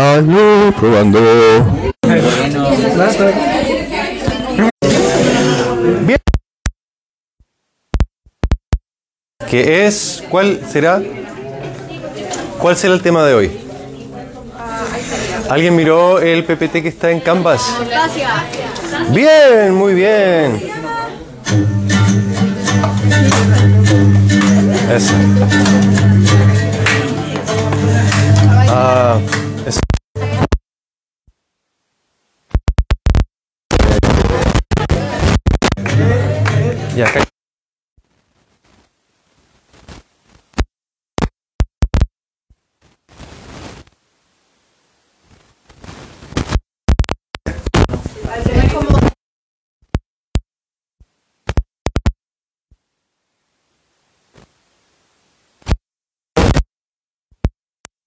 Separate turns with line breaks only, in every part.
Aló, probando. ¿Qué es? ¿Cuál será? ¿Cuál será el tema de hoy? ¿Alguien miró el PPT que está en Canvas? Bien, muy bien. Eso. Ah, acá.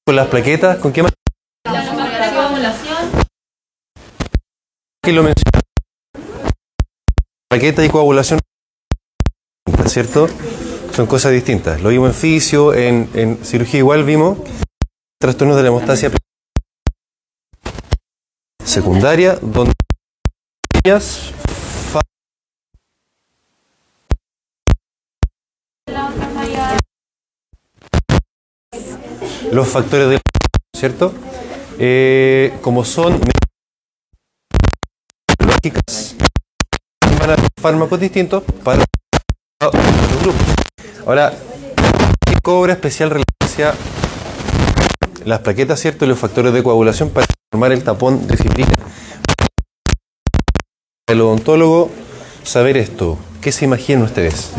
Con las plaquetas, ¿con qué más? Que lo menciona. Plaqueta y coagulación, ¿cierto? Son cosas distintas. Lo vimos en fisio, en, cirugía igual vimos trastornos de la hemostasia secundaria, donde fa- los factores de ¿cierto? Eh, como son lógicas, van fármacos distintos para grupos. Ahora, ¿qué cobra especial relevancia las plaquetas, ¿cierto? Y los factores de coagulación para formar el tapón de fibrina. El odontólogo, saber esto. ¿Qué se imaginan ustedes?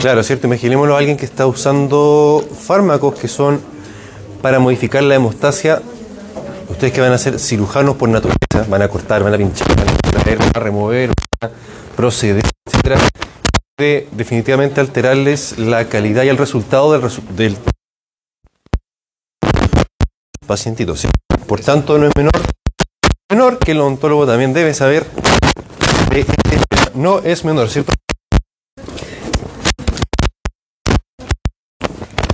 Claro, ¿cierto? Imaginémoslo a alguien que está usando fármacos que son para modificar la hemostasia. Ustedes que van a ser cirujanos por naturaleza, van a cortar, van a pinchar, van a extraer, van a remover, van a proceder, etcétera, puede definitivamente alterarles la calidad y el resultado del, resu- del pacientito. ¿sí? Por tanto, no es menor, menor que el odontólogo también debe saber de este. No es menor, ¿cierto?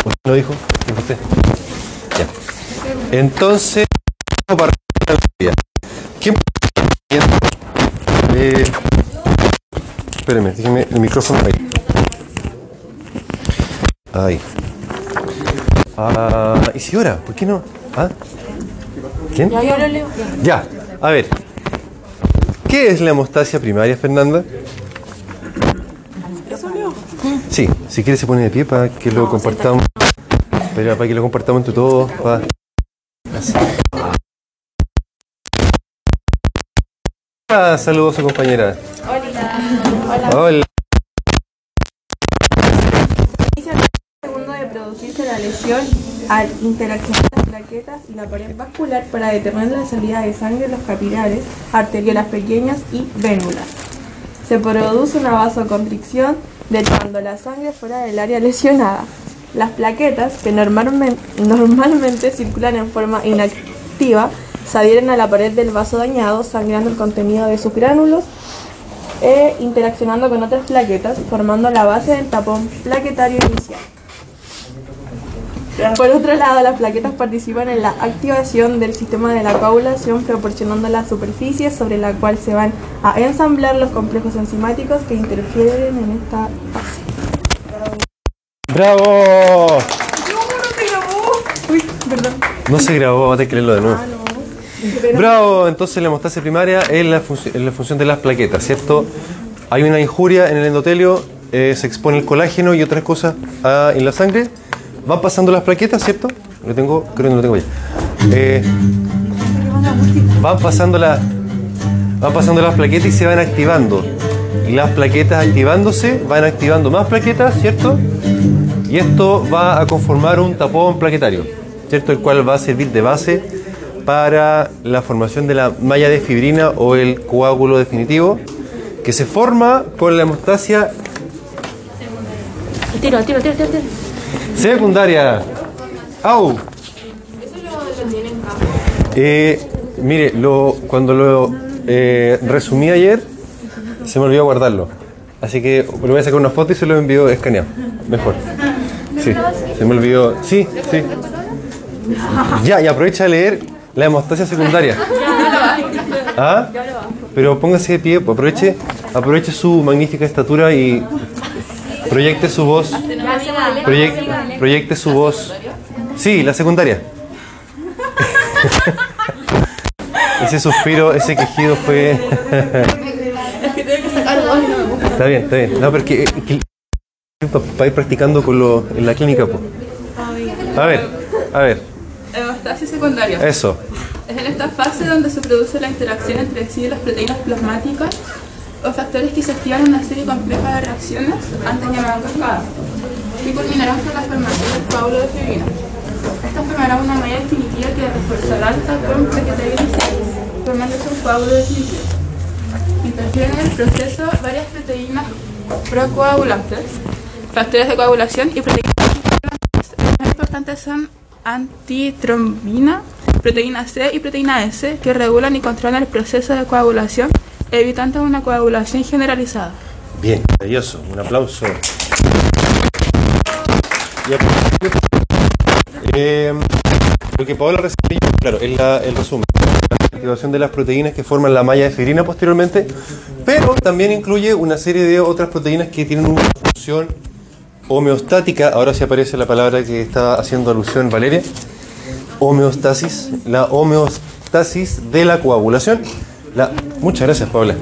¿Usted lo dijo? ¿Dijo usted? Ya. Entonces, ¿quién eh, espéreme, déjeme el micrófono ahí. Ahí. Ah, Isidora, ¿por qué no? ¿Ah? ¿Quién?
Ya, yo lo leo.
Ya, a ver. ¿Qué es la hemostasia primaria, Fernanda?
Eso leo.
Sí, si quiere se pone de pie para que lo compartamos. Pero para que lo compartamos entre todos. pa- Así. Ah, saludos a su compañera. Hola.
Inicia el segundo de producirse la lesión al interaccionar las plaquetas y la pared vascular para determinar la salida de sangre en los capilares, arteriolas pequeñas y vénulas. Se produce una vasoconstricción dejando la sangre fuera del área lesionada. Las plaquetas, que normalmente, normalmente circulan en forma inactiva, se adhieren a la pared del vaso dañado, sangrando el contenido de sus gránulos e interaccionando con otras plaquetas, formando la base del tapón plaquetario inicial. Por otro lado, las plaquetas participan en la activación del sistema de la coagulación, proporcionando la superficie sobre la cual se van a ensamblar los complejos enzimáticos que interfieren en esta fase.
¡Bravo!
Uy, perdón.
No se grabó, tener que leerlo de nuevo.
Ah, no.
Bravo, entonces la hemostasia primaria es la, funci- es la función de las plaquetas, ¿cierto? Hay una injuria en el endotelio, eh, se expone el colágeno y otras cosas ah, en la sangre. Van pasando las plaquetas, ¿cierto? Lo tengo, creo que no lo tengo ya. Eh, van pasando las van pasando las plaquetas y se van activando. Y las plaquetas activándose van activando más plaquetas, ¿cierto? Y esto va a conformar un tapón plaquetario, ¿cierto? El cual va a servir de base para la formación de la malla de fibrina o el coágulo definitivo que se forma con la hemostasia
Tiro, tiro, tiro, tiro. tiro.
secundaria. ¡Au! Eh, mire, lo, cuando lo eh, resumí ayer, se me olvidó guardarlo. Así que le voy a sacar una foto y se lo envío escaneado. Mejor. Sí, se me olvidó. Sí, sí. Ya, y aprovecha de leer la hemostasia secundaria. ¿Ah? Pero póngase de pie, aproveche, aproveche su magnífica estatura y proyecte su voz. Proyecte, proyecte su voz. Sí, la secundaria. ese suspiro, ese quejido fue. está bien, está bien. No, pero que, que- para ir practicando con lo, en la clínica. po. A ver, a ver,
Hemostasis secundaria.
eso.
Es en esta fase donde se produce la interacción entre sí de las proteínas plasmáticas o factores que se activan una serie compleja de reacciones antes llamadas cascadas, que culminarán con la formación del coágulo de fibrina. Esta formará una malla definitiva que reforzará el tapón plaquetario formándose un coágulo definitivo. Interfieren en el proceso varias proteínas procoagulantes, factores de coagulación y proteínas más importantes son antitrombina, proteína C y proteína S, que regulan y controlan el proceso de coagulación, evitando una coagulación generalizada.
Bien, maravilloso. Un aplauso. Eh, lo que Paola recibió, claro, es el resumen. La activación de las proteínas que forman la malla de fibrina posteriormente, pero también incluye una serie de otras proteínas que tienen una función homeostática. Ahora sí aparece la palabra que está haciendo alusión Valeria. Homeostasis. La homeostasis de la coagulación. La, muchas gracias, Paola.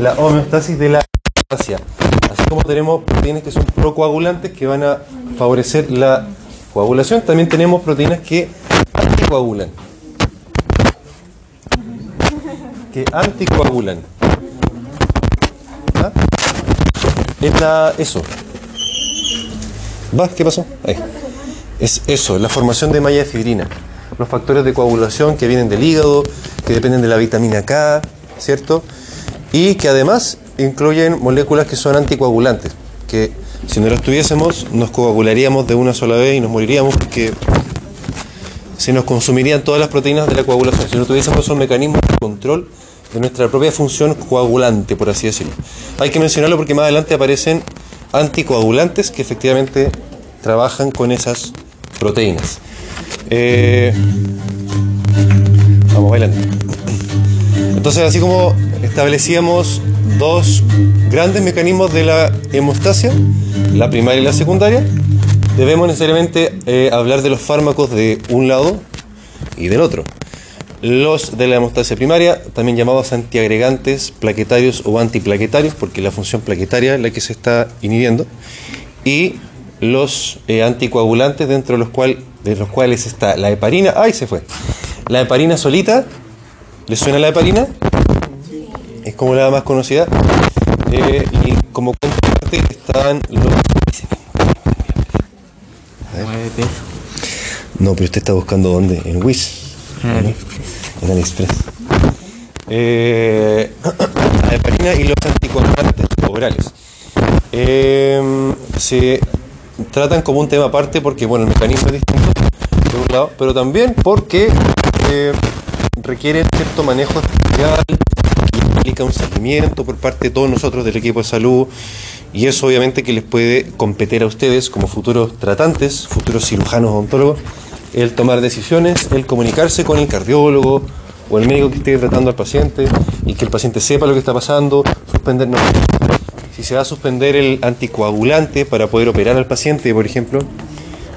La homeostasis de la Así como tenemos proteínas que son procoagulantes que van a favorecer la coagulación, también tenemos proteínas que anticoagulan. Que anticoagulan. ¿Ah? Es la, eso. ¿Va? ¿Qué pasó? Ahí. Es eso, la formación de malla de fibrina. Los factores de coagulación que vienen del hígado, que dependen de la vitamina K, ¿cierto? Y que además incluyen moléculas que son anticoagulantes, que si no las tuviésemos nos coagularíamos de una sola vez y nos moriríamos porque se nos consumirían todas las proteínas de la coagulación. Si no tuviésemos esos mecanismos de control de nuestra propia función coagulante, por así decirlo. Hay que mencionarlo porque más adelante aparecen anticoagulantes que efectivamente trabajan con esas proteínas. Eh, vamos bailando. Entonces, así como establecíamos dos grandes mecanismos de la hemostasia, la primaria y la secundaria, debemos necesariamente eh, hablar de los fármacos de un lado y del otro. Los de la hemostasia primaria, también llamados antiagregantes plaquetarios o antiplaquetarios, porque la función plaquetaria es la que se está inhibiendo, y los eh, anticoagulantes, dentro de los, cual, de los cuales está la heparina. ¡Ay, se fue! La heparina solita, ¿les suena la heparina? Es como la más conocida. Eh, y como contraparte están los. No, pero usted está buscando dónde? En Wish. En AliExpress. Eh, la heparina y los anticoagulantes orales. Eh, se tratan como un tema aparte porque, bueno, el mecanismo es distinto, por un lado, pero también porque eh, requieren cierto manejo especial y implica un seguimiento por parte de todos nosotros del equipo de salud y eso obviamente que les puede competir a ustedes como futuros tratantes, futuros cirujanos odontólogos, el tomar decisiones, el comunicarse con el cardiólogo o el médico que esté tratando al paciente y que el paciente sepa lo que está pasando, suspender no. Si se va a suspender el anticoagulante para poder operar al paciente, por ejemplo,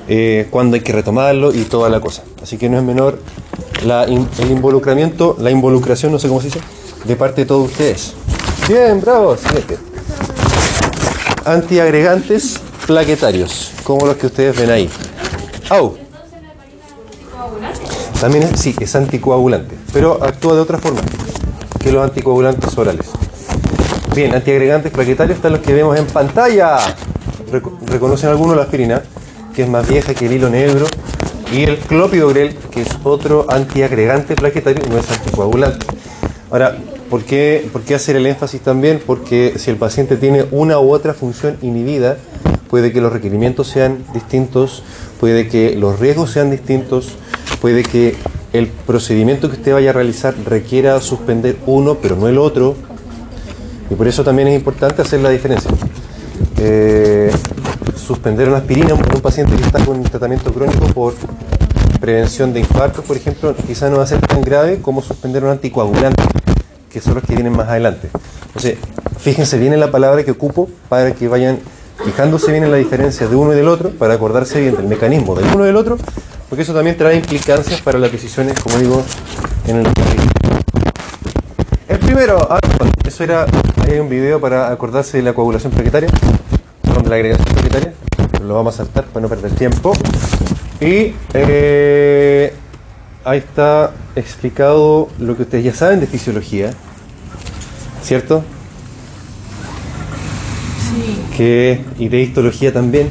eh, cuándo hay que retomarlo y toda la cosa. Así que no es menor el involucramiento, la involucración, no sé cómo se dice, de parte de todos ustedes. Bien, bravo, siguiente. Antiagregantes plaquetarios, como los que ustedes ven ahí. Au. También es, sí, es anticoagulante, pero actúa de otra forma que los anticoagulantes orales. Bien, antiagregantes plaquetarios están los que vemos en pantalla. Reco- ¿Reconocen alguno la aspirina? Que es más vieja que el hilo negro. Y el clopidogrel, que es otro antiagregante plaquetario, no es anticoagulante. Ahora, ¿por qué, ¿por qué hacer el énfasis también? Porque si el paciente tiene una u otra función inhibida, puede que los requerimientos sean distintos, puede que los riesgos sean distintos, puede que el procedimiento que usted vaya a realizar requiera suspender uno, pero no el otro. Y por eso también es importante hacer la diferencia. Eh, suspender una aspirina en un paciente que está con un tratamiento crónico por prevención de infartos, por ejemplo, quizás no va a ser tan grave como suspender un anticoagulante, que son los que vienen más adelante. Entonces, fíjense bien en la palabra que ocupo para que vayan fijándose bien en la diferencia de uno y del otro, para acordarse bien del mecanismo del uno y del otro, porque eso también trae implicancias para las decisiones, como digo, en el El primero, ah, bueno, eso era, ahí hay un video para acordarse de la coagulación plaquetaria, de la agregación plaquetaria, lo vamos a saltar para no perder tiempo. Y eh, ahí está explicado lo que ustedes ya saben de fisiología, ¿cierto? que, y de histología también,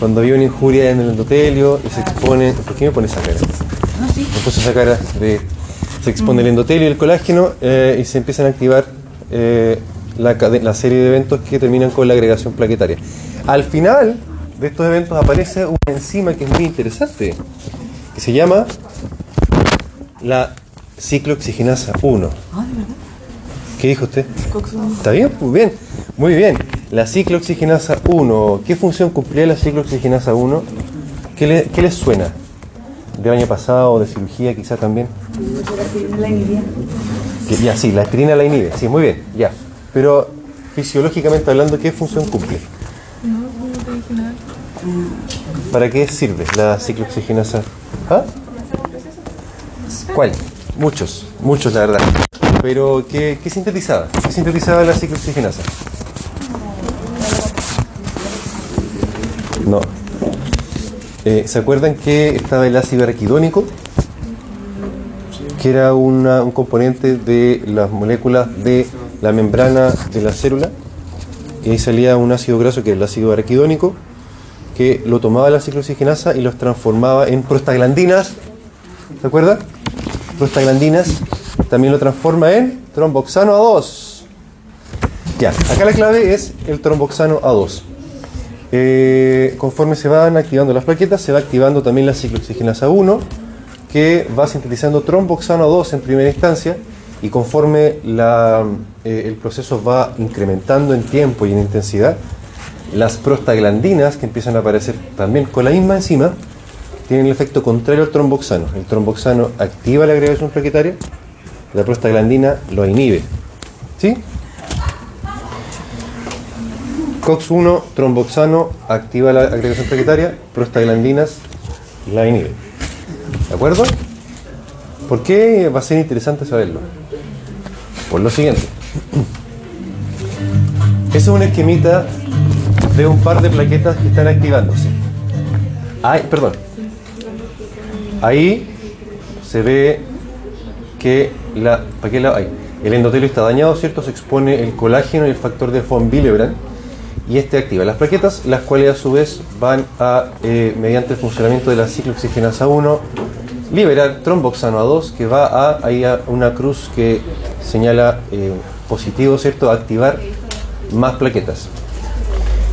cuando había una injuria en el endotelio y se expone, ¿por qué me pone esa cara?
No, sí.
Me puse esa cara de, se expone el endotelio y el colágeno eh, y se empiezan a activar eh, la, la serie de eventos que terminan con la agregación plaquetaria. Al final de estos eventos aparece una enzima que es muy interesante, que se llama la ciclooxigenasa 1.
Ah, de verdad.
¿Qué dijo usted? ¿Está bien? Muy bien. Muy bien. La ciclooxigenasa 1. ¿Qué función cumplía la ciclooxigenasa 1? ¿Qué, le- les suena? ¿De año pasado, de cirugía quizá también?
La inhibía.
Que ya, sí, la aspirina la inhibe. Sí, muy bien, ya. Pero fisiológicamente hablando, ¿qué función cumple? ¿Para qué sirve la ciclooxigenasa? ¿Ah? ¿Cuál? Muchos, muchos la verdad. Pero, ¿qué, qué sintetizaba? ¿Qué sintetizaba la ciclooxigenasa? No. Eh, ¿Se acuerdan que estaba el ácido araquidónico? Que era un componente de las moléculas de la membrana de la célula. Y ahí salía un ácido graso que era el ácido araquidónico, que lo tomaba la ciclooxigenasa y los transformaba en prostaglandinas. ¿Se acuerdan? Prostaglandinas también lo transforma en tromboxano A2. Ya, acá la clave es el tromboxano A2. Eh, conforme se van activando las plaquetas, se va activando también la ciclooxigenasa 1, que va sintetizando tromboxano 2 en primera instancia, y conforme eh, el proceso va incrementando en tiempo y en intensidad, las prostaglandinas, que empiezan a aparecer también con la misma enzima, tienen el efecto contrario al tromboxano. El tromboxano activa la agregación plaquetaria, la prostaglandina lo inhibe. ¿Sí? COX-1, tromboxano, activa la agregación plaquetaria, prostaglandinas, la inhibe. ¿De acuerdo? ¿Por qué va a ser interesante saberlo? Por lo siguiente. Ese es un esquemita de un par de plaquetas que están activándose. Ay, perdón. Ahí se ve que el endotelio está dañado, ¿cierto? Se expone el colágeno y el factor de von Willebrand y este activa las plaquetas, las cuales a su vez van a, eh, mediante el funcionamiento de la ciclooxigenasa 1, liberar tromboxano A2 que va a, a una cruz que señala eh, positivo, ¿cierto? Activar más plaquetas.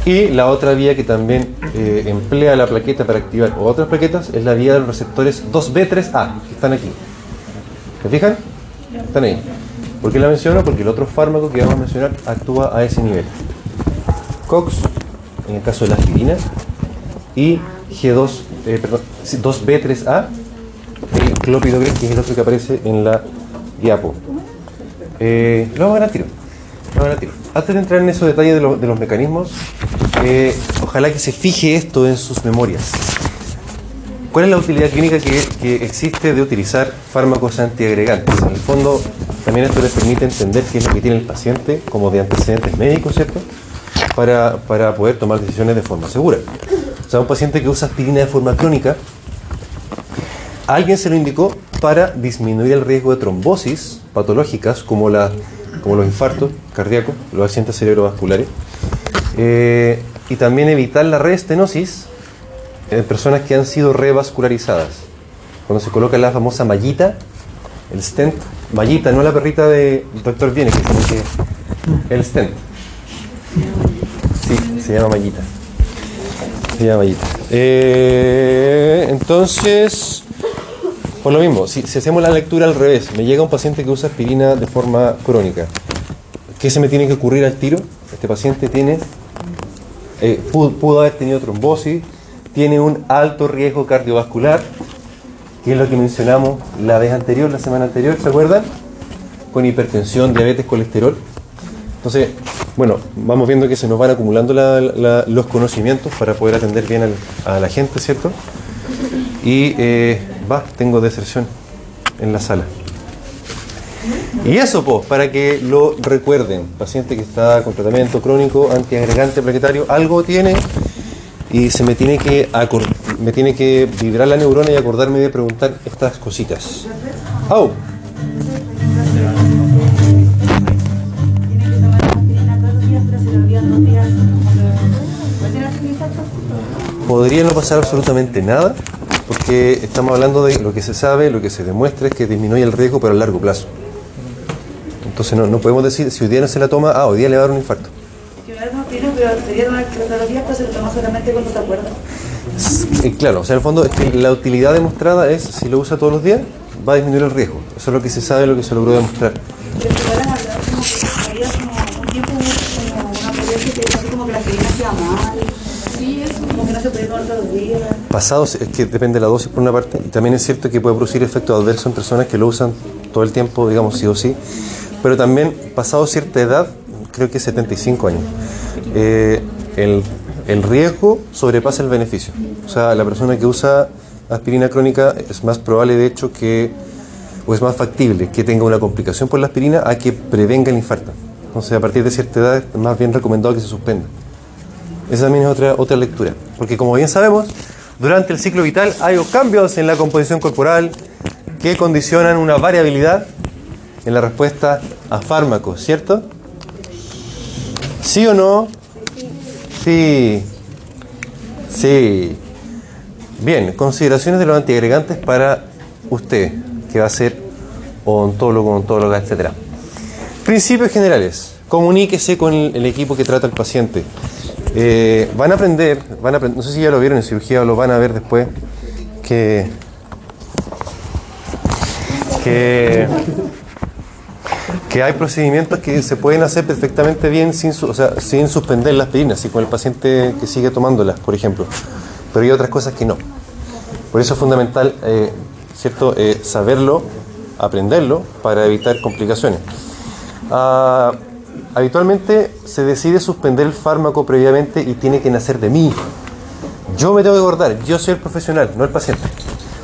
Y la otra vía que también eh, emplea la plaqueta para activar otras plaquetas es la vía de los receptores 2B3A, que están aquí. ¿Se fijan? Están ahí. ¿Por qué la menciono? Porque el otro fármaco que vamos a mencionar actúa a ese nivel. COX, en el caso de la aspirina, y G2, eh, perdón, sí, 2B3A, el clopidogrel, que es el otro que aparece en la diapo. Eh, lo vamos a. Lo vamos a tiro. Antes de entrar en esos detalles de los mecanismos, eh, ojalá que se fije esto en sus memorias. ¿Cuál es la utilidad clínica que, que existe de utilizar fármacos antiagregantes? En el fondo, también esto les permite entender qué es lo que tiene el paciente como de antecedentes médicos, ¿cierto? Para, para poder tomar decisiones de forma segura. O sea, un paciente que usa aspirina de forma crónica, alguien se lo indicó para disminuir el riesgo de trombosis patológicas como, la, como los infartos cardíacos, los accidentes cerebrovasculares, eh, y también evitar la reestenosis en personas que han sido revascularizadas. Cuando se coloca la famosa mallita, el stent, mallita, no la perrita de Dr. Viene, que el stent. Sí, se llama mallita. Se llama mallita. Eh, entonces, por lo mismo, si, hacemos la lectura al revés, me llega un paciente que usa aspirina de forma crónica. ¿Qué se me tiene que ocurrir al tiro? Este paciente tiene, eh, pudo haber tenido trombosis, tiene un alto riesgo cardiovascular que es lo que mencionamos la vez anterior, la semana anterior, ¿se acuerdan? Con hipertensión, diabetes, colesterol. Entonces, bueno, vamos viendo que se nos van acumulando la- la- los conocimientos para poder atender bien a la gente, ¿cierto? Y eh, va, tengo deserción en la sala. Y eso, pues, para que lo recuerden, paciente que está con tratamiento crónico, antiagregante plaquetario, algo tiene y se me tiene que me tiene que vibrar la neurona y acordarme de preguntar estas cositas. ¡Au! Podría no pasar absolutamente nada, porque estamos hablando de lo que se sabe, lo que se demuestra es que disminuye el riesgo, pero a largo plazo. Entonces no, no podemos decir, si hoy día no se la toma, ah, hoy día le va a dar un infarto.
Una pero pero se lo toma solamente cuando se acuerda.
Eh, claro, o sea, en el fondo es que la utilidad demostrada es, si lo usa todos los días, va a disminuir el riesgo. Eso es lo que se sabe, lo que se logró demostrar.
Que se puedan hablar como que había como un tiempo como una periodista que decía así como que la aspirina hacía mal,
Sí, eso.
como que no se podía tomar todos los días.
Pasados, es que depende de la dosis por una parte, y también es cierto que puede producir efectos adversos en personas que lo usan todo el tiempo, digamos, sí o sí, pero también pasado cierta edad, creo que 75 años, eh, el, riesgo sobrepasa el beneficio. O sea, la persona que usa aspirina crónica es más probable, de hecho, que, o es más factible que tenga una complicación por la aspirina a que prevenga el infarto. Entonces, a partir de cierta edad, es más bien recomendado que se suspenda. Esa también es otra, otra lectura. Porque como bien sabemos, durante el ciclo vital hay cambios en la composición corporal que condicionan una variabilidad en la respuesta a fármacos, ¿cierto? ¿Sí o no? Sí. Sí. Bien, consideraciones de los antiagregantes para usted, que va a ser odontólogo, odontóloga, etc. Principios generales. Comuníquese con el, equipo que trata al paciente. Eh, van a aprender, van a aprend- no sé si ya lo vieron en cirugía o lo van a ver después, que, que, que hay procedimientos que se pueden hacer perfectamente bien sin, o sea, sin suspender la aspirina, así con el paciente que sigue tomándolas, por ejemplo. Pero hay otras cosas que no. Por eso es fundamental, eh, ¿cierto?, Eh, saberlo, aprenderlo, para evitar complicaciones. Ah, habitualmente se decide suspender el fármaco previamente y tiene que nacer de mí. Yo me tengo que acordar, yo soy el profesional, no el paciente.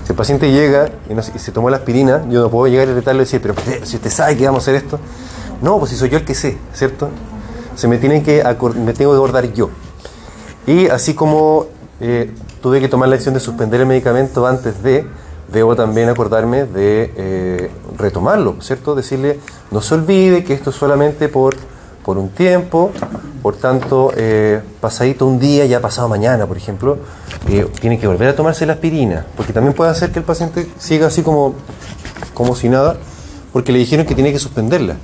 Si el paciente llega y, se tomó la aspirina, yo no puedo llegar y retarlo y decir, pero si usted sabe que vamos a hacer esto. No, pues si soy yo el que sé, ¿cierto? Se me, tienen que me tengo que acordar yo. Y así como eh, tuve que tomar la decisión de suspender el medicamento antes de, debo también acordarme de eh, retomarlo, ¿cierto? Decirle, no se olvide que esto es solamente por, por un tiempo, por tanto, eh, pasadito un día, ya pasado mañana, por ejemplo, eh, tiene que volver a tomarse la aspirina, porque también puede hacer que el paciente siga así como, como si nada, porque le dijeron que tiene que suspenderla.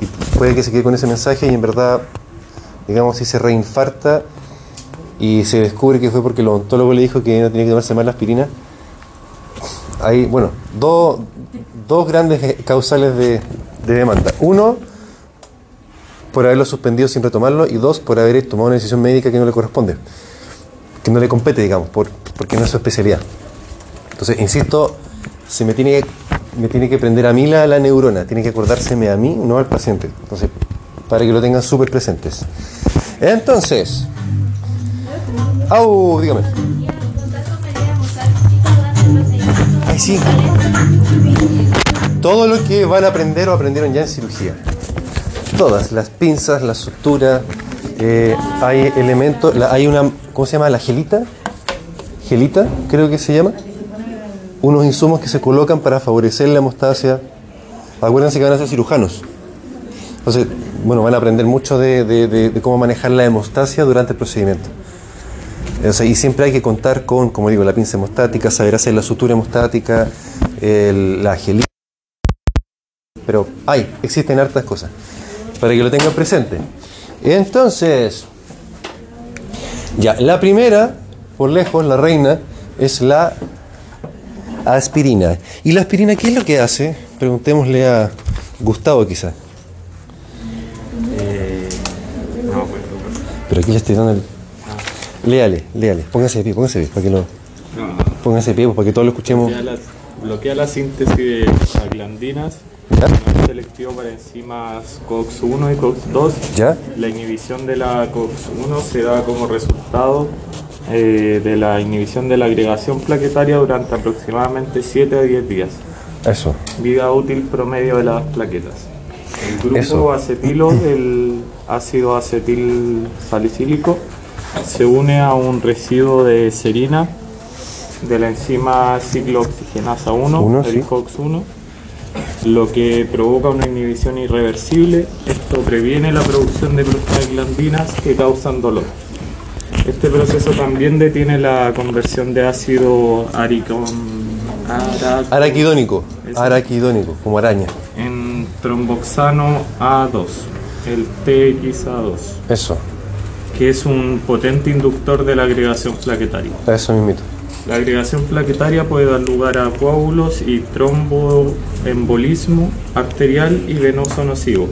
Y puede que se quede con ese mensaje y en verdad, digamos, si se reinfarta y se descubre que fue porque el odontólogo le dijo que no tenía que tomarse más la aspirina. Hay, bueno, dos, dos grandes eh, causales de, de demanda. Uno, por haberlo suspendido sin retomarlo, y dos, por haber tomado una decisión médica que no le corresponde, que no le compete, digamos, por, porque no es su especialidad. Entonces, insisto, se me tiene me tiene que prender a mí la, la neurona, tiene que acordárseme a mí, no al paciente. Entonces, para que lo tengan súper presentes. Entonces, au, dígame. Ay, sí. Todo lo que van a aprender o aprendieron ya en cirugía. Todas, las pinzas, la sutura, eh, hay elementos, hay una, ¿cómo se llama? La gelita. Gelita, creo que se llama. Unos insumos que se colocan para favorecer la hemostasia. Acuérdense que van a ser cirujanos. Entonces, bueno, van a aprender mucho de, cómo manejar la hemostasia durante el procedimiento. O y siempre hay que contar con, como digo, la pinza hemostática, saber hacer la sutura hemostática, la gelita. Pero hay, existen hartas cosas, para que lo tengan presente. Entonces, ya, la primera, por lejos, la reina, es la aspirina. ¿Y la aspirina qué es lo que hace? Preguntémosle a Gustavo quizás. Pero aquí le estoy dando el... Léale, léale, póngase de pie, póngase de pie, para que lo... Póngase de pie, pues, para que todos lo escuchemos.
Ya las- bloquea la síntesis de prostaglandinas,
¿Ya?
Selectivo para enzimas COX-1 y COX-2.
¿Ya?
La inhibición de la COX-1 se da como resultado eh, de la inhibición de la agregación plaquetaria durante aproximadamente 7 a 10 días.
Eso.
Vida útil promedio de las plaquetas. El grupo
Eso.
acetilo del ácido acetil salicílico se une a un residuo de serina de la enzima ciclooxigenasa 1,
Uno,
el
sí.
COX-1, lo que provoca una inhibición irreversible. Esto previene la producción de prostaglandinas que causan dolor. Este proceso también detiene la conversión de ácido araco-
Araquidónico. Araquidónico, como araña.
en tromboxano A2, el TXA2,
Eso.
que es un potente inductor de la agregación plaquetaria.
Eso mismito.
La agregación plaquetaria puede dar lugar a coágulos y tromboembolismo arterial y venoso nocivo,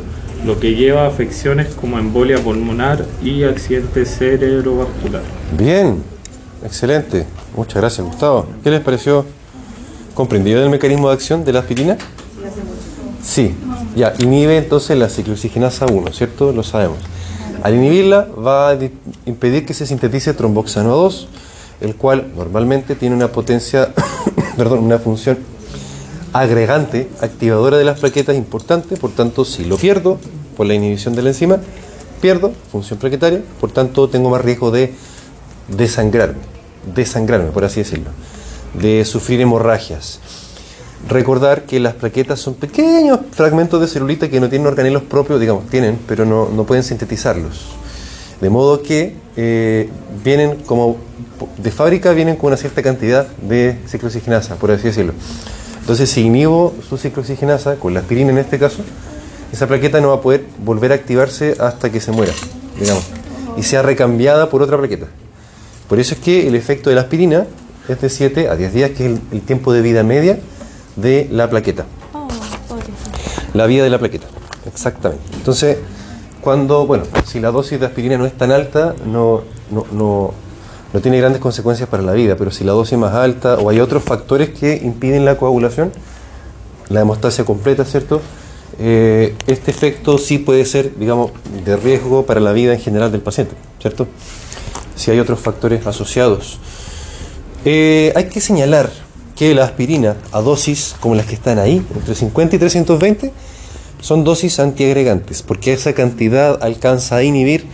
lo que lleva a afecciones como embolia pulmonar y accidente cerebrovascular.
Bien. Excelente. Muchas gracias, Gustavo. ¿Qué les pareció? ¿Comprendido el mecanismo de acción de la aspirina? Sí. Ya, inhibe entonces la ciclooxigenasa 1, ¿cierto? Lo sabemos. Al inhibirla va a di- impedir que se sintetice tromboxano 2, el cual normalmente tiene una potencia, perdón, una función agregante, activadora de las plaquetas importante, por tanto, si lo pierdo por la inhibición de la enzima, pierdo función plaquetaria, por tanto, tengo más riesgo de desangrarme, desangrarme, por así decirlo, de sufrir hemorragias. Recordar que las plaquetas son pequeños fragmentos de celulita que no tienen organelos propios, digamos, tienen, pero no, no pueden sintetizarlos. De modo que eh, vienen como de fábrica vienen con una cierta cantidad de ciclooxigenasa, por así decirlo. Entonces, si inhibo su ciclooxigenasa, con la aspirina en este caso, esa plaqueta no va a poder volver a activarse hasta que se muera, digamos, y sea recambiada por otra plaqueta. Por eso es que el efecto de la aspirina es de 7 a 10 días, que es el, el tiempo de vida media de la plaqueta.
Oh.
La vida de la plaqueta, exactamente. Entonces, cuando, bueno, si la dosis de aspirina no es tan alta, no, no, no, no tiene grandes consecuencias para la vida, pero si la dosis es más alta o hay otros factores que impiden la coagulación, la hemostasia completa, ¿cierto? Eh, este efecto sí puede ser, digamos, de riesgo para la vida en general del paciente, ¿cierto? Si hay otros factores asociados. Eh, hay que señalar que la aspirina a dosis como las que están ahí, entre 50 y 320, son dosis antiagregantes, porque esa cantidad alcanza a inhibir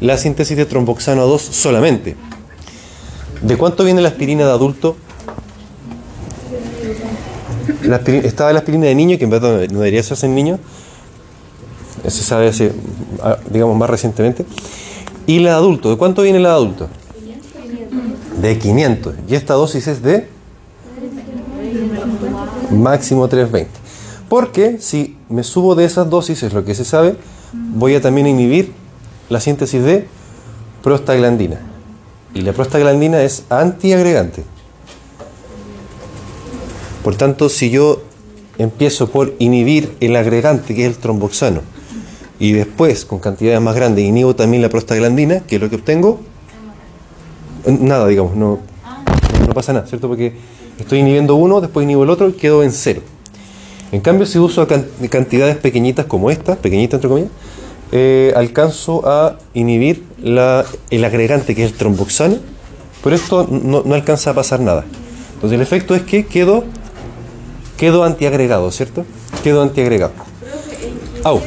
la síntesis de tromboxano A2 solamente. ¿De cuánto viene la aspirina de adulto? Estaba la aspirina de niño, que en verdad no debería hacerse en niño, se sabe digamos, más recientemente. Y la de adulto, ¿de cuánto viene la de adulto? De 500. Y esta dosis es de máximo 320. Porque si me subo de esas dosis, es lo que se sabe, voy a también inhibir la síntesis de prostaglandina. Y la prostaglandina es antiagregante. Por tanto, si yo empiezo por inhibir el agregante, que es el tromboxano, y después, con cantidades más grandes, inhibo también la prostaglandina, que es lo que obtengo, nada, digamos, no, no pasa nada, ¿cierto? Porque estoy inhibiendo uno, después inhibo el otro y quedo en cero. En cambio, si uso can- cantidades pequeñitas como esta, pequeñitas entre comillas, eh, alcanzo a inhibir el agregante que es el tromboxano, pero esto no, alcanza a pasar nada. Entonces el efecto es que quedo, quedo antiagregado, ¿cierto? Quedo antiagregado. Au.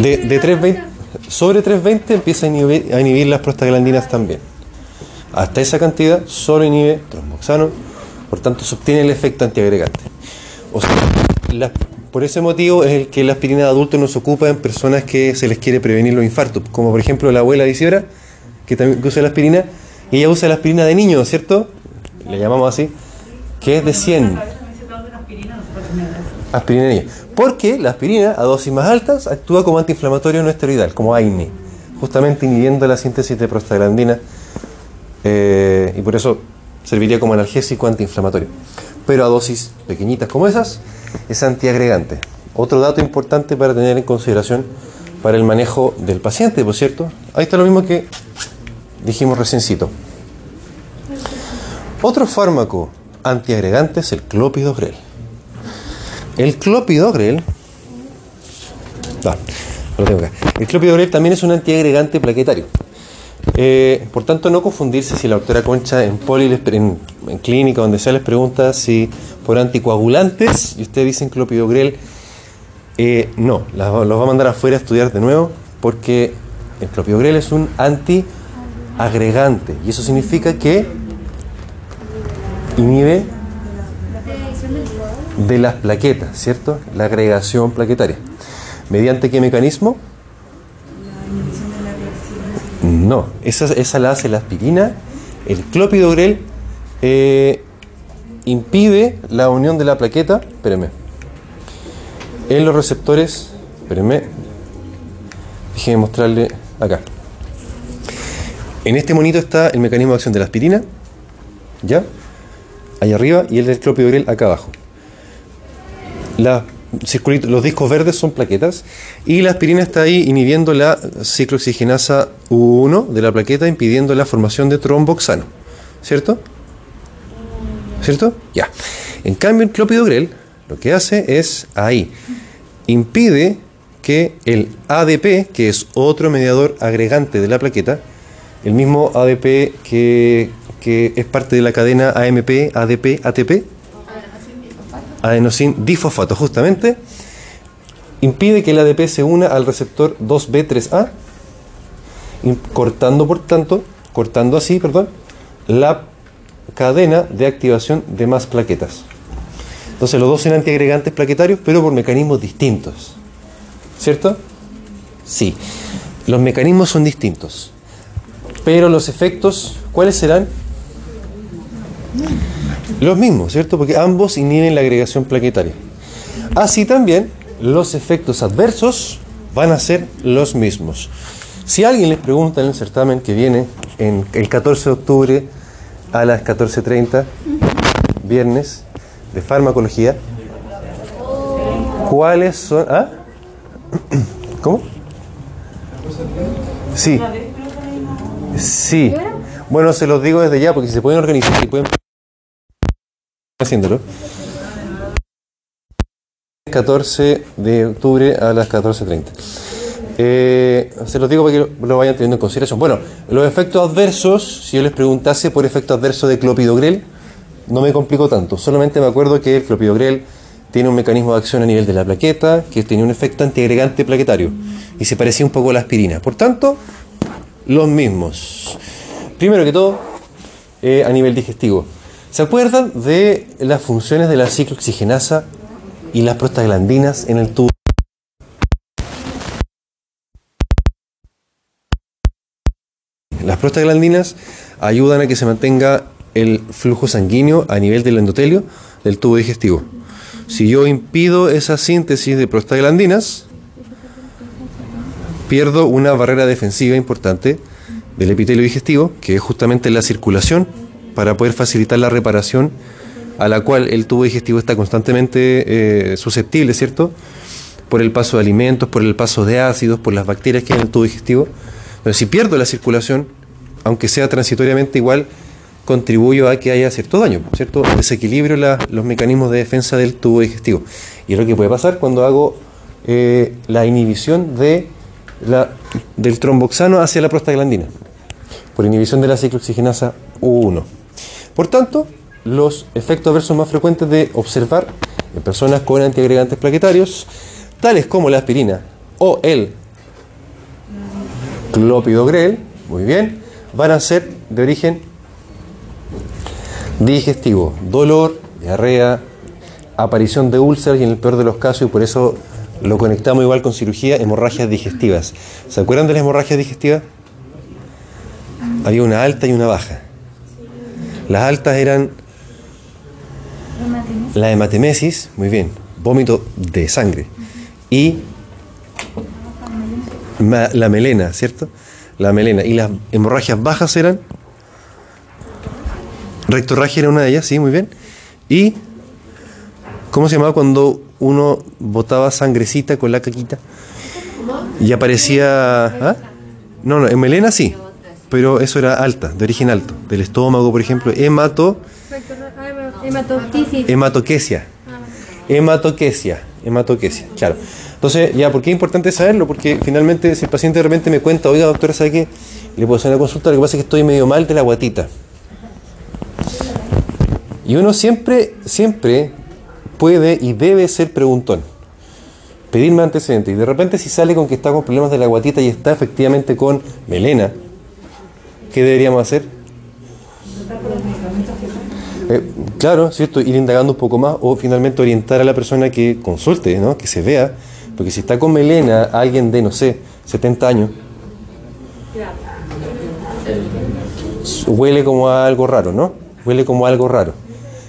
De, de 320, sobre 320 empieza a inhibir, a inhibir las prostaglandinas también. Hasta esa cantidad solo inhibe tromboxano, por tanto se obtiene el efecto antiagregante. O sea, la- por ese motivo es el que la aspirina de adulto nos ocupa en personas que se les quiere prevenir los infartos, como por ejemplo la abuela de Isidora, que también usa la aspirina, y ella usa la aspirina de niño, ¿cierto? Le llamamos así, que es de 100 aspirina de niño. Porque la aspirina a dosis más altas actúa como antiinflamatorio no esteroidal, como AINE, justamente inhibiendo la síntesis de prostaglandina eh, y por eso serviría como analgésico antiinflamatorio. Pero a dosis pequeñitas como esas es antiagregante. Otro dato importante para tener en consideración para el manejo del paciente, por cierto. Ahí está lo mismo que dijimos reciencito. Otro fármaco antiagregante es el clopidogrel. El clopidogrel, ah, lo tengo acá. El clopidogrel también es un antiagregante plaquetario. Eh, por tanto, no confundirse si la doctora Concha en poli, en, clínica, donde sea, les pregunta si por anticoagulantes y ustedes dicen clopidogrel, eh, no, los va a mandar afuera a estudiar de nuevo porque el clopidogrel es un antiagregante y eso significa que inhibe de las plaquetas, ¿cierto? La agregación plaquetaria. ¿Mediante qué mecanismo? No, esa, esa la hace la aspirina. El clopidogrel eh, impide la unión de la plaqueta, espérenme, en los receptores, espérenme, déjenme mostrarle acá. En este monito está el mecanismo de acción de la aspirina, ¿ya? Ahí arriba y el del clopidogrel acá abajo. La los discos verdes son plaquetas y la aspirina está ahí inhibiendo la ciclooxigenasa U1 de la plaqueta, impidiendo la formación de tromboxano. ¿Cierto? ¿Cierto? Ya. En cambio, el clopidogrel lo que hace es ahí, impide que el ADP, que es otro mediador agregante de la plaqueta, el mismo ADP que, que es parte de la cadena AMP, ADP, ATP, adenosin difosfato, justamente, impide que el ADP se una al receptor 2B3A, in- cortando por tanto, cortando así, perdón, la cadena de activación de más plaquetas. Entonces los dos son antiagregantes plaquetarios, pero por mecanismos distintos. ¿Cierto? Sí. Los mecanismos son distintos. Pero los efectos, ¿cuáles serán? Los mismos, ¿cierto? Porque ambos inhiben la agregación plaquetaria. Así también, los efectos adversos van a ser los mismos. Si alguien les pregunta en el certamen que viene en el 14 de octubre a las 14.30, viernes, de farmacología, ¿cuáles son? ¿Ah? ¿Cómo? Sí. Sí. Bueno, se los digo desde ya porque si se pueden organizar y pueden haciéndolo. 14 de octubre a las 14.30. Eh, se los digo para que lo, vayan teniendo en consideración. Bueno, los efectos adversos, si yo les preguntase por efecto adverso de clopidogrel, no me complico tanto. Solamente me acuerdo que el clopidogrel tiene un mecanismo de acción a nivel de la plaqueta, que tenía un efecto antiagregante plaquetario y se parecía un poco a la aspirina. Por tanto, los mismos. Primero que todo, eh, a nivel digestivo. ¿Se acuerdan de las funciones de la ciclooxigenasa y las prostaglandinas en el tubo? Las prostaglandinas ayudan a que se mantenga el flujo sanguíneo a nivel del endotelio del tubo digestivo. Si yo impido esa síntesis de prostaglandinas, pierdo una barrera defensiva importante del epitelio digestivo, que es justamente la circulación, para poder facilitar la reparación a la cual el tubo digestivo está constantemente eh, susceptible, ¿cierto? Por el paso de alimentos, por el paso de ácidos, por las bacterias que hay en el tubo digestivo. Pero si pierdo la circulación, aunque sea transitoriamente igual, contribuyo a que haya cierto daño, ¿cierto? Desequilibrio los mecanismos de defensa del tubo digestivo. Y es lo que puede pasar cuando hago eh, la inhibición de del tromboxano hacia la prostaglandina, por inhibición de la ciclooxigenasa U1. Por tanto, los efectos adversos más frecuentes de observar en personas con antiagregantes plaquetarios, tales como la aspirina o el clopidogrel, muy bien, van a ser de origen digestivo, dolor, diarrea, aparición de úlceras y en el peor de los casos, y por eso lo conectamos igual con cirugía, hemorragias digestivas. ¿Se acuerdan de las hemorragias digestivas? Había una alta y una baja. Las altas eran la hematemesis, muy bien, vómito de sangre. Y la melena, ¿cierto? La melena. Y las hemorragias bajas eran. Rectorragia era una de ellas, sí, muy bien. Y. ¿Cómo se llamaba cuando uno botaba sangrecita con la caquita? Y aparecía. ¿ah? No, no, en melena sí. Pero eso era alta, de origen alto. Del estómago, por ejemplo. Hemato.
Hematotisis.
Hematoquesia. Hematoquesia. Hematoquesia, claro. Entonces, ya, ¿por qué es importante saberlo? Porque finalmente, si el paciente de repente me cuenta, oiga, doctora, ¿sabe qué? Le puedo hacer una consulta, lo que pasa es que estoy medio mal de la guatita. Y uno siempre, siempre puede y debe ser preguntón. Pedirme antecedentes. Y de repente, si sale con que está con problemas de la guatita y está efectivamente con melena, ¿qué deberíamos hacer? Eh, claro, ¿cierto? Ir indagando un poco más o finalmente orientar a la persona que consulte, ¿no? Que se vea. Porque si está con melena alguien de, no sé, 70 años, huele como a algo raro, ¿no? Huele como a algo raro.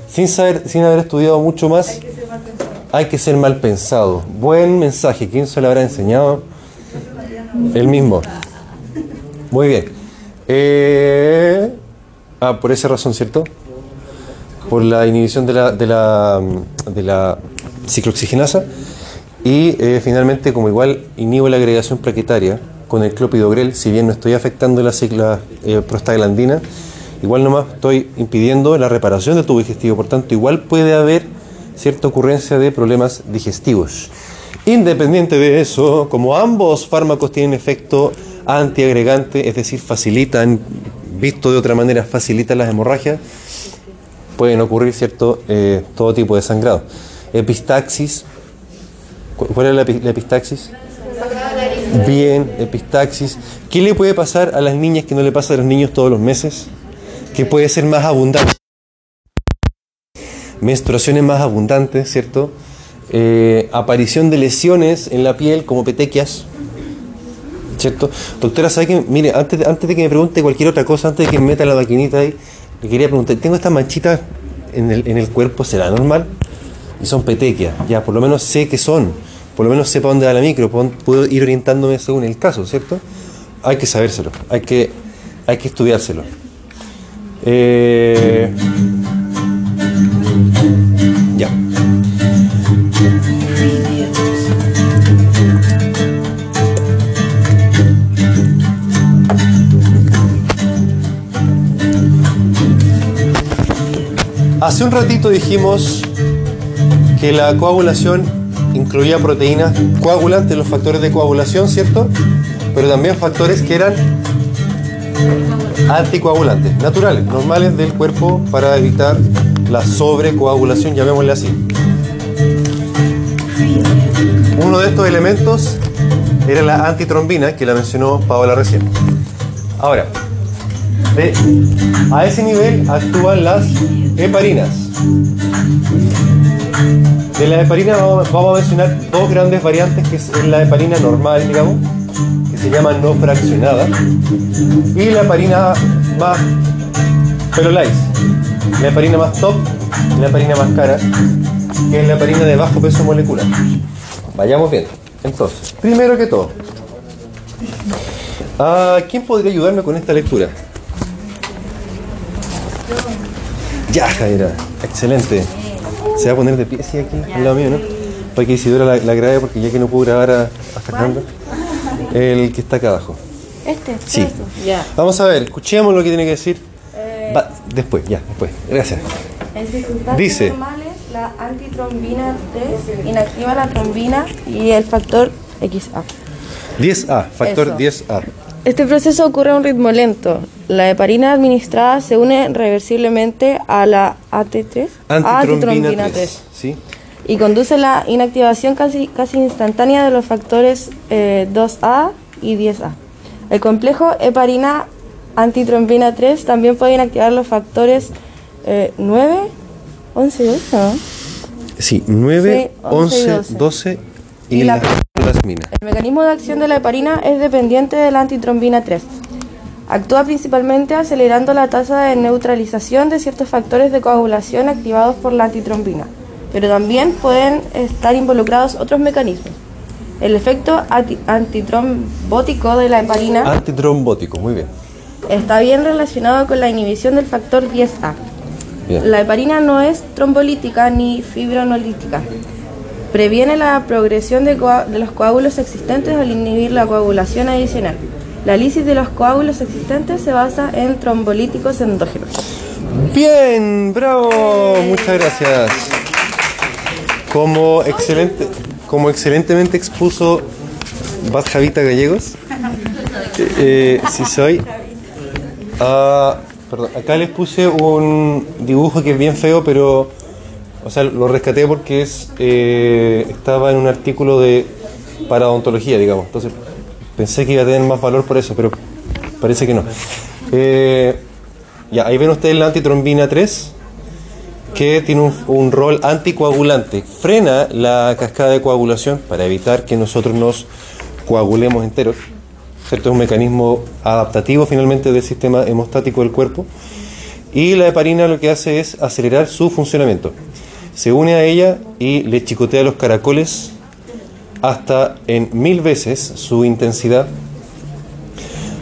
Sin, saber, sin haber estudiado mucho más, hay que ser mal pensado. Buen mensaje. ¿Quién se lo habrá enseñado? El mismo. Muy bien. Eh, ah, por esa razón, ¿cierto? Por la inhibición de la, de la, de la ciclooxigenasa. Y eh, finalmente, como igual inhibo la agregación plaquetaria con el clopidogrel, si bien no estoy afectando la cicla eh, prostaglandina, igual nomás estoy impidiendo la reparación del tubo digestivo. Por tanto, igual puede haber cierta ocurrencia de problemas digestivos. Independiente de eso, como ambos fármacos tienen efecto antiagregante, es decir, facilitan, visto de otra manera, facilitan las hemorragias, pueden ocurrir cierto eh, todo tipo de sangrado. Epistaxis, ¿cu- ¿cuál es la, la epistaxis? Bien, epistaxis. ¿Qué le puede pasar a las niñas que no le pasa a los niños todos los meses? Que puede ser más abundante. Menstruaciones más abundantes, ¿cierto? Eh, aparición de lesiones en la piel como petequias, ¿cierto? Doctora, ¿sabe mire, antes de, antes de que me pregunte cualquier otra cosa, antes de que me meta la maquinita ahí, le quería preguntar, tengo estas manchitas en el, en el cuerpo, ¿será normal? Y son petequias, ya, por lo menos sé que son, por lo menos sepa dónde va la micro, puedo ir orientándome según el caso, ¿cierto? Hay que sabérselo, hay que, hay que estudiárselo. Eh, Hace un ratito dijimos que la coagulación incluía proteínas coagulantes, los factores de coagulación, ¿cierto? Pero también factores que eran anticoagulantes, naturales, normales del cuerpo para evitar la sobrecoagulación, llamémosle así. Uno de estos elementos era la antitrombina, que la mencionó Paola recién. Ahora, de- a ese nivel actúan las heparinas. De la heparina vamos, a mencionar dos grandes variantes, que es la heparina normal, digamos, que se llama no fraccionada, y la heparina más perolais, la heparina más top, la heparina más cara, que es la heparina de bajo peso molecular. Vayamos viendo. Entonces, primero que todo, ah, ¿quién podría ayudarme con esta lectura? Ya, Jaira, excelente. Se va a poner de pie, sí, aquí, al lado mío, ¿no? Para que Isidora la, la grabe, porque ya que no puedo grabar a, a Fernando, el que está acá abajo.
Este,
Sí.
Ya.
Vamos a ver, escuchemos lo que tiene que decir. Va, después, ya, después. Gracias.
En circunstancias
Dice.
normales, la antitrombina 3 inactiva la trombina y el factor XA.
10A, factor
Eso.
10A.
Este proceso ocurre a un ritmo lento. La heparina administrada se une reversiblemente a la AT3,
Antitrombina 3. ¿Sí?
y conduce a la inactivación casi, casi instantánea de los factores eh, 2A y 10A. El complejo heparina antitrombina 3 también puede inactivar los factores eh, 9, 11 y 12, ¿no?
Sí, 9,
Sí, 11 y
11, 12 y,
Y
la
la- El mecanismo de acción de la heparina es dependiente de la antitrombina 3. Actúa principalmente acelerando la tasa de neutralización de ciertos factores de coagulación activados por la antitrombina, pero también pueden estar involucrados otros mecanismos. El efecto anti- antitrombótico de la heparina
Antitrombótico, muy bien.
está bien relacionado con la inhibición del factor 10A.
Bien.
La heparina no es trombolítica ni fibronolítica. Previene la progresión de, los coágulos existentes al inhibir la coagulación adicional. La lisis de los coágulos existentes se basa en trombolíticos endógenos.
Bien, bravo, muchas gracias. Como excelente, como excelentemente expuso Bad Javita Gallegos, eh, si soy. Ah, perdón, acá les puse un dibujo que es bien feo, pero o sea, lo rescaté porque es eh, estaba en un artículo de para odontología, digamos. Entonces pensé que iba a tener más valor por eso, pero parece que no. Eh, ya, ahí ven ustedes la antitrombina 3, que tiene un, un rol anticoagulante. Frena la cascada de coagulación para evitar que nosotros nos coagulemos enteros. ¿cierto? Es un mecanismo adaptativo finalmente del sistema hemostático del cuerpo. Y la heparina lo que hace es acelerar su funcionamiento. Se une a ella y le chicotea los caracoles hasta en mil veces su intensidad.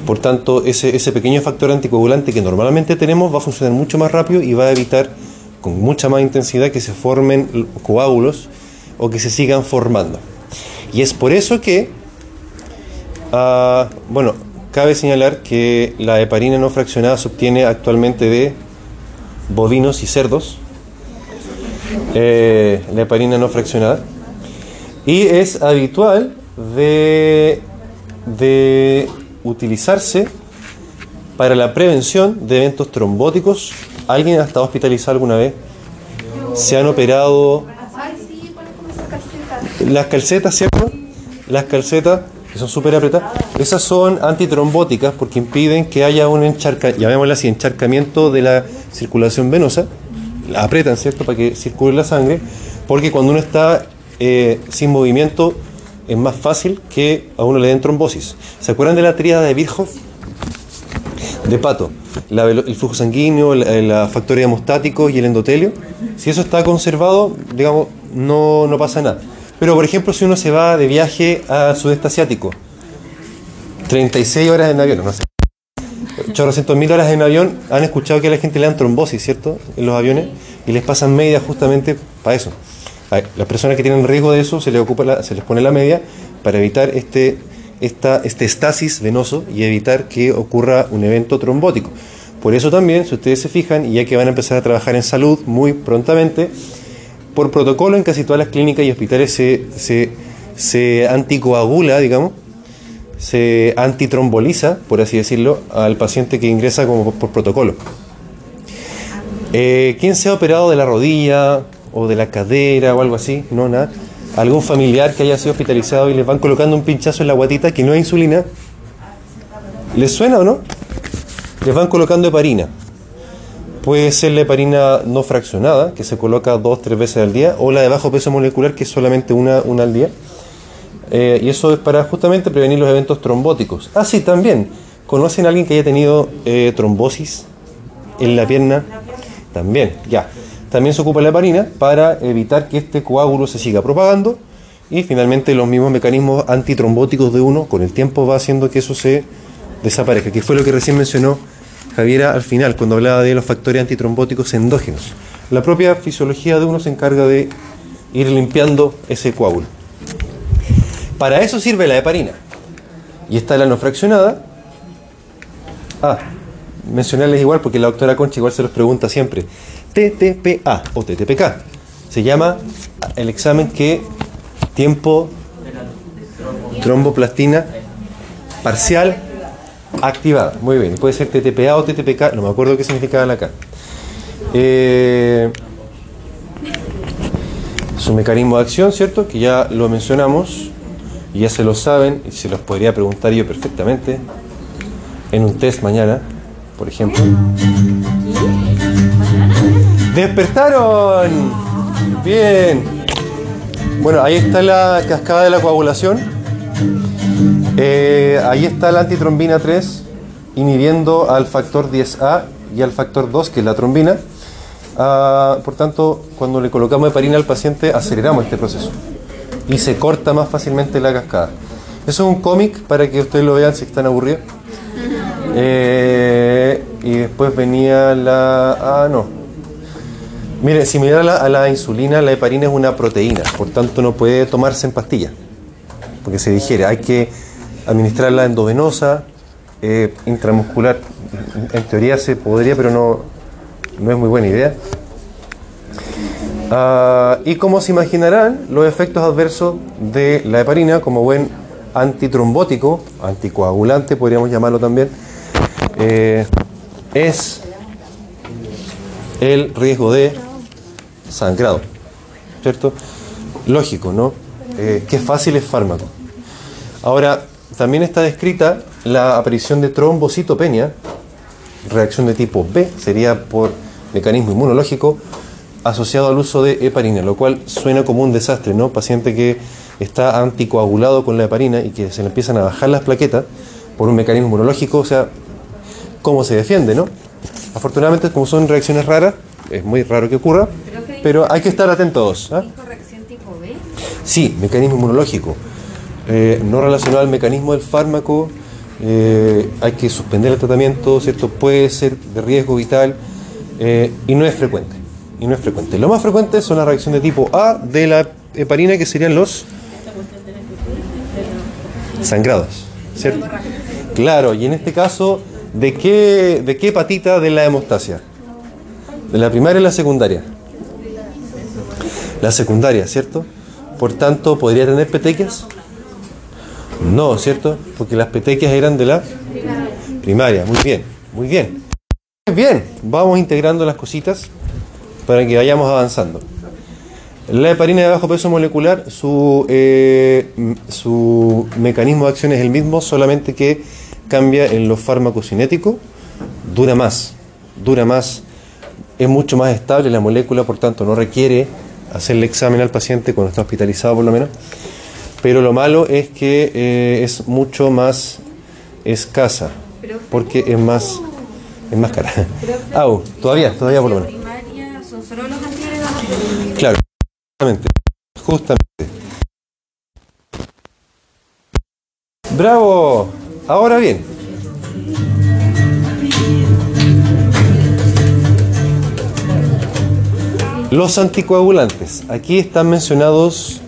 Por tanto, ese, ese pequeño factor anticoagulante que normalmente tenemos va a funcionar mucho más rápido y va a evitar con mucha más intensidad que se formen coágulos o que se sigan formando. Y es por eso que, ah, bueno, cabe señalar que la heparina no fraccionada se obtiene actualmente de bovinos y cerdos, eh, la heparina no fraccionada, y es habitual de, de utilizarse para la prevención de eventos trombóticos. ¿Alguien ha estado hospitalizado alguna vez? ¿Se han operado las calcetas, cierto? Las calcetas, que son súper apretadas, esas son antitrombóticas porque impiden que haya un así, encharcamiento de la circulación venosa. La apretan, ¿cierto? Para que circule la sangre, porque cuando uno está eh, sin movimiento es más fácil que a uno le den trombosis. ¿Se acuerdan de la tríada de Virchow? De pato. El flujo sanguíneo, la, la factoría hemostático y el endotelio. Si eso está conservado, digamos, no, no pasa nada. Pero, por ejemplo, si uno se va de viaje al sudeste asiático, 36 horas en avión, no sé. Chorrocientos mil horas en avión, han escuchado que a la gente le dan trombosis, ¿cierto? En los aviones, y les pasan medias justamente para eso. Las personas que tienen riesgo de eso se les, pone la media para evitar este, este estasis venoso y evitar que ocurra un evento trombótico. Por eso también, si ustedes se fijan, y ya que van a empezar a trabajar en salud muy prontamente, por protocolo en casi todas las clínicas y hospitales se, se anticoagula, digamos, se antitromboliza, por así decirlo, al paciente que ingresa como por, protocolo. Eh, ¿Quién se ha operado de la rodilla o de la cadera o algo así? No, nada. ¿Algún familiar que haya sido hospitalizado y les van colocando un pinchazo en la guatita que no es insulina? ¿Les suena o no? Les van colocando heparina. Puede ser la heparina no fraccionada, que se coloca dos, tres veces al día, o la de bajo peso molecular, que es solamente una, una al día. Eh, y eso es para justamente prevenir los eventos trombóticos. Ah, sí, también. ¿Conocen a alguien que haya tenido eh, trombosis en la pierna? También, ya. También se ocupa la heparina para evitar que este coágulo se siga propagando y finalmente los mismos mecanismos antitrombóticos de uno con el tiempo va haciendo que eso se desaparezca, que fue lo que recién mencionó Javiera al final cuando hablaba de los factores antitrombóticos endógenos. La propia fisiología de uno se encarga de ir limpiando ese coágulo. Para eso sirve la heparina. Y está la no fraccionada. Ah, mencionarles igual porque la doctora Concha igual se los pregunta siempre. TTPA o TTPK. Se llama el examen que tiempo tromboplastina parcial activada. Muy bien, puede ser TTPA o TTPK, no me acuerdo qué significaban acá. Eh, su mecanismo de acción, ¿cierto? Que ya lo mencionamos y ya se lo saben y se los podría preguntar yo perfectamente en un test mañana, por ejemplo. ¡Despertaron! Bien. Bueno, ahí está la cascada de la coagulación. Eh, ahí está la antitrombina 3 inhibiendo al factor 10A y al factor 2, que es la trombina. Ah, por tanto, cuando le colocamos heparina al paciente, aceleramos este proceso y se corta más fácilmente la cascada. Eso es un cómic para que ustedes lo vean si están aburridos. Eh, y después venía la. Ah, no. Mire, similar a la, a la insulina, la heparina es una proteína, por tanto no puede tomarse en pastilla, porque se digiere. Hay que administrarla endovenosa, eh, intramuscular. En teoría se podría, pero no, no es muy buena idea. Ah, y como se imaginarán, los efectos adversos de la heparina, como buen antitrombótico, anticoagulante podríamos llamarlo también, eh, es el riesgo de sangrado. ¿Cierto? Lógico, ¿no? Eh, qué fácil es fármaco. Ahora, también está descrita la aparición de trombocitopenia, reacción de tipo B, sería por mecanismo inmunológico, asociado al uso de heparina, lo cual suena como un desastre, ¿no? Paciente que está anticoagulado con la heparina y que se le empiezan a bajar las plaquetas por un mecanismo inmunológico, o sea, ¿cómo se defiende, no? Afortunadamente, como son reacciones raras, es muy raro que ocurra, pero hay que estar atentos. ¿ah?
corrección tipo B?
Sí, mecanismo inmunológico. Eh, no relacionado al mecanismo del fármaco, eh, hay que suspender el tratamiento, ¿cierto? Puede ser de riesgo vital eh, y no es frecuente. Y no es frecuente. Lo más frecuente son las reacciones de tipo A de la heparina, que serían los sangrados, ¿cierto? Claro, y en este caso, ¿de qué, de qué de la hemostasia? ¿De la primaria o la secundaria? La secundaria, ¿cierto? Por tanto, ¿podría tener petequias? No, ¿cierto? Porque las petequias eran de la primaria. Muy bien, muy bien. Bien, vamos integrando las cositas para que vayamos avanzando. La heparina de bajo peso molecular, su, eh, su mecanismo de acción es el mismo, solamente que cambia en lo farmacocinético, dura más, dura más, es mucho más estable la molécula, por tanto no requiere hacerle examen al paciente cuando está hospitalizado por lo menos, pero lo malo es que eh, es mucho más escasa, porque es más, es más cara. Au, todavía, todavía por lo menos.
Primaria son solo los antiagregados.
Claro, justamente. Justamente. Bravo. Ahora bien. Los anticoagulantes. Aquí están mencionados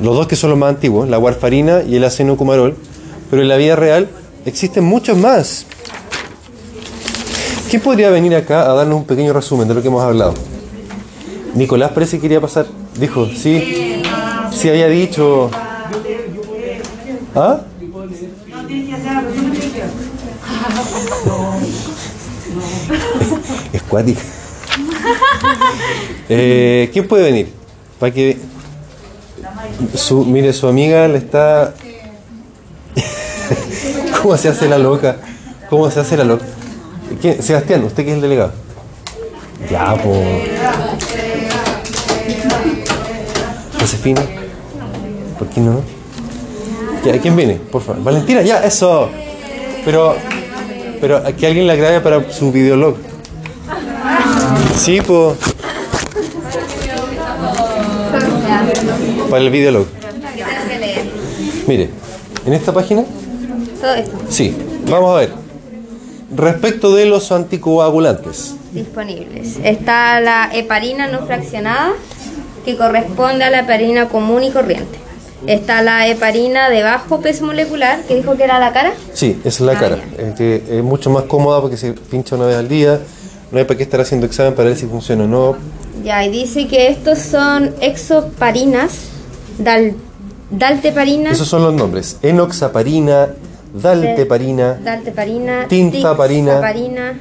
los dos que son los más antiguos, la warfarina y el acenocumarol, pero en la vida real existen muchos más. ¿Quién podría venir acá a darnos un pequeño resumen de lo que hemos hablado? Nicolás parece que quería pasar. Dijo, sí. Sí había dicho. ¿Ah? Es. Eh, ¿Quién puede venir? Para que. Su, mire, su amiga le está. ¿Cómo se hace la loca? ¿Cómo se hace la loca? ¿Quién? Sebastián, usted que es el delegado. Ya, pues. ¿Por qué no? Ya, ¿Quién viene? Por favor. Valentina, ya, eso. Pero, pero que alguien la grabe para su videolog. Sí, pues. Para el videolog. Mire, en esta página,
Todo esto
sí. Vamos a ver. Respecto de los anticoagulantes.
disponibles. Está la heparina no fraccionada, que corresponde a la heparina común y corriente. Está la heparina de bajo peso molecular, que dijo que era la cara.
Sí, es la
Ah,
cara. Es que es mucho más cómoda porque se pincha una vez al día. No hay para qué estar haciendo examen para ver si funciona o no.
Ya, y dice que estos son exoparinas, dal, dalteparina,
Esos son los nombres. Enoxaparina, dalteparina,
dalteparina,
Tintaparina.
tixaparina,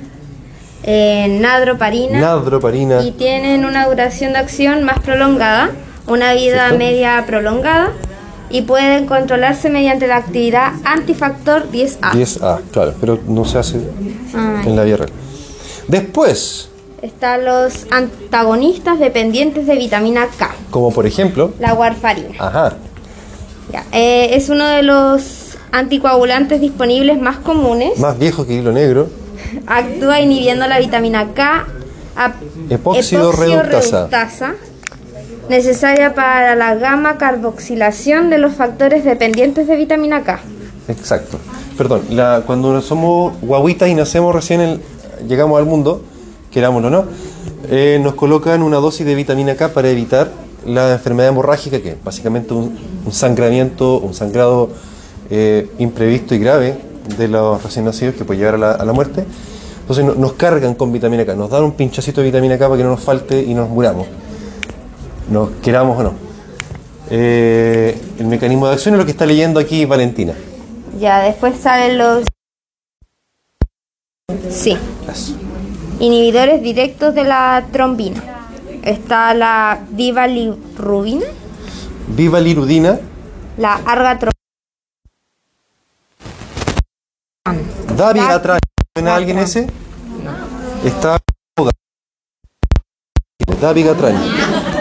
eh, nadroparina.
nadroparina.
y tienen una duración de acción más prolongada, una vida
¿Cierto?
media prolongada y pueden controlarse mediante la actividad antifactor 10A.
10A, claro, pero no se hace
Ah,
en la vida real. Después,
Están los antagonistas dependientes de vitamina K,
como por ejemplo,
la warfarina.
ajá,
Ya, eh, es uno de los anticoagulantes disponibles más comunes.
más viejo que hilo negro,
Actúa inhibiendo la vitamina K,
Epóxido reductasa.
reductasa, necesaria para la gamma carboxilación de los factores dependientes de vitamina K.
exacto. Perdón, la- cuando somos guaguitas y nacemos recién, el- llegamos al mundo, querámoslo o no, eh, nos colocan una dosis de vitamina K para evitar la enfermedad hemorrágica, que es básicamente un, un sangramiento, un sangrado eh, imprevisto y grave de los recién nacidos que puede llevar a la, a la muerte. Entonces no- nos cargan con vitamina K, nos dan un pinchacito de vitamina K para que no nos falte y no nos muramos. Nos queramos o no. Eh, el mecanismo de acción es lo que está leyendo aquí Valentina.
Ya, después salen los... Sí.
Eso.
Inhibidores directos de la trombina. Está la divalirubina,
Viva lirudina,
la argatrombina.
Dabigatran. ¿Suena a alguien ese? Está Dabigatran.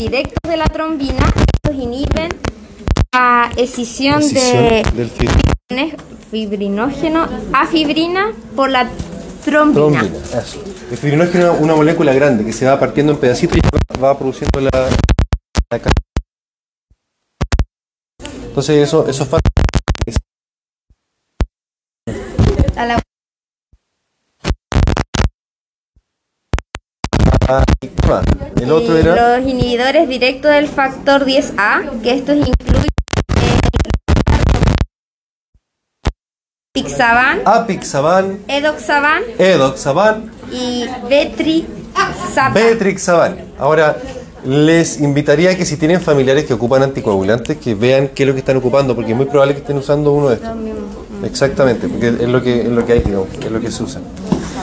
directos de la trombina, estos inhiben la escisión,
Escisión
de
del
fibrinógeno a fibrina por la trombina.
trombina. Eso. El fibrinógeno es una molécula grande que se va partiendo en pedacitos y va, produciendo la, la Entonces eso, eso es fácil.
A la-
Ah, era
los inhibidores directos del factor 10A, que estos incluyen el Pixaban,
Apixaban,
Edoxaban
Edoxaban,
y Betrixaban.
Betrixaban. Ahora, les invitaría a que si tienen familiares que ocupan anticoagulantes, que vean qué es lo que están ocupando, porque es muy probable que estén usando uno de estos. Exactamente, porque es lo que, es lo que hay, digamos, es lo que se usa.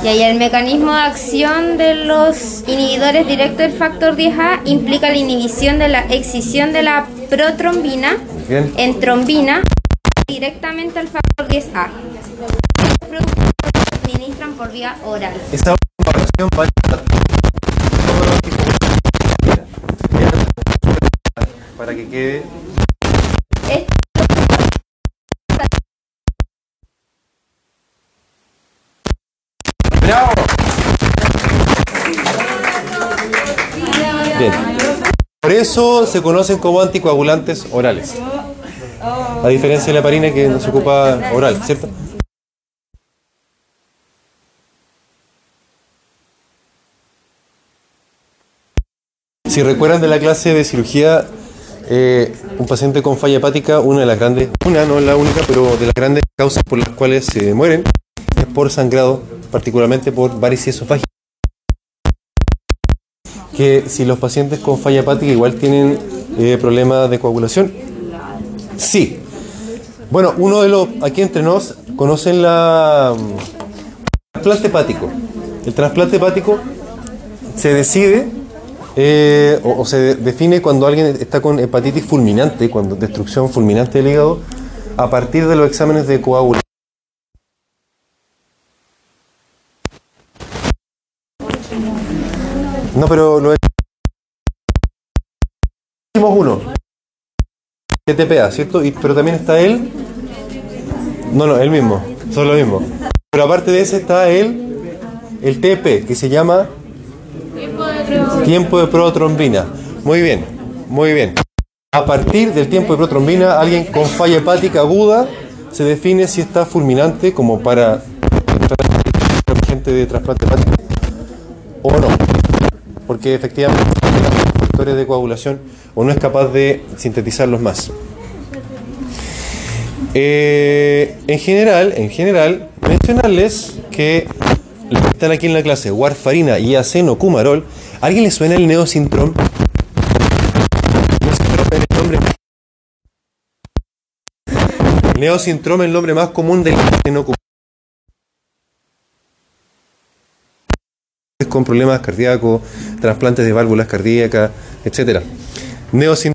Y ahí el mecanismo de acción de los inhibidores directos del factor 10A implica la inhibición de la excisión de la protrombina
Bien.
en trombina directamente al factor 10A. Los productos se administran por vía oral.
Esa comparación vale para todos los tipos de- para que quede
Esto
Por eso se conocen como anticoagulantes orales. A diferencia de la heparina que no se ocupa oral, ¿cierto? Si recuerdan de la clase de cirugía, eh, un paciente con falla hepática, una de las grandes, una no es la única, pero de las grandes causas por las cuales se mueren es por sangrado, particularmente por varices esofágica. Que si los pacientes con falla hepática igual tienen eh, problemas de coagulación, sí. Bueno, uno de los, aquí entre nos, conocen la mm, trasplante hepático. El trasplante hepático se decide eh, o, o se de- define cuando alguien está con hepatitis fulminante, cuando destrucción fulminante del hígado, a partir de los exámenes de coagulación. No, pero lo hicimos uno. TPA, ¿cierto? Pero también está él. No, no, él mismo. Son lo mismo. Pero aparte de ese está él, el TP, que se llama tiempo de protrombina. Muy bien, muy bien. A partir del tiempo de protrombina, alguien con falla hepática aguda se define si está fulminante como para gente de trasplante hepático o no. Porque efectivamente los factores de coagulación o no es capaz de sintetizarlos más. Eh, en general, en general, mencionarles que los que están aquí en la clase, warfarina y acenocumarol, ¿a alguien le suena el es el nombre Neosintrom es el nombre más común del acenocumarol. Con problemas cardíacos, trasplantes de válvulas cardíacas, etcétera. Neosintrom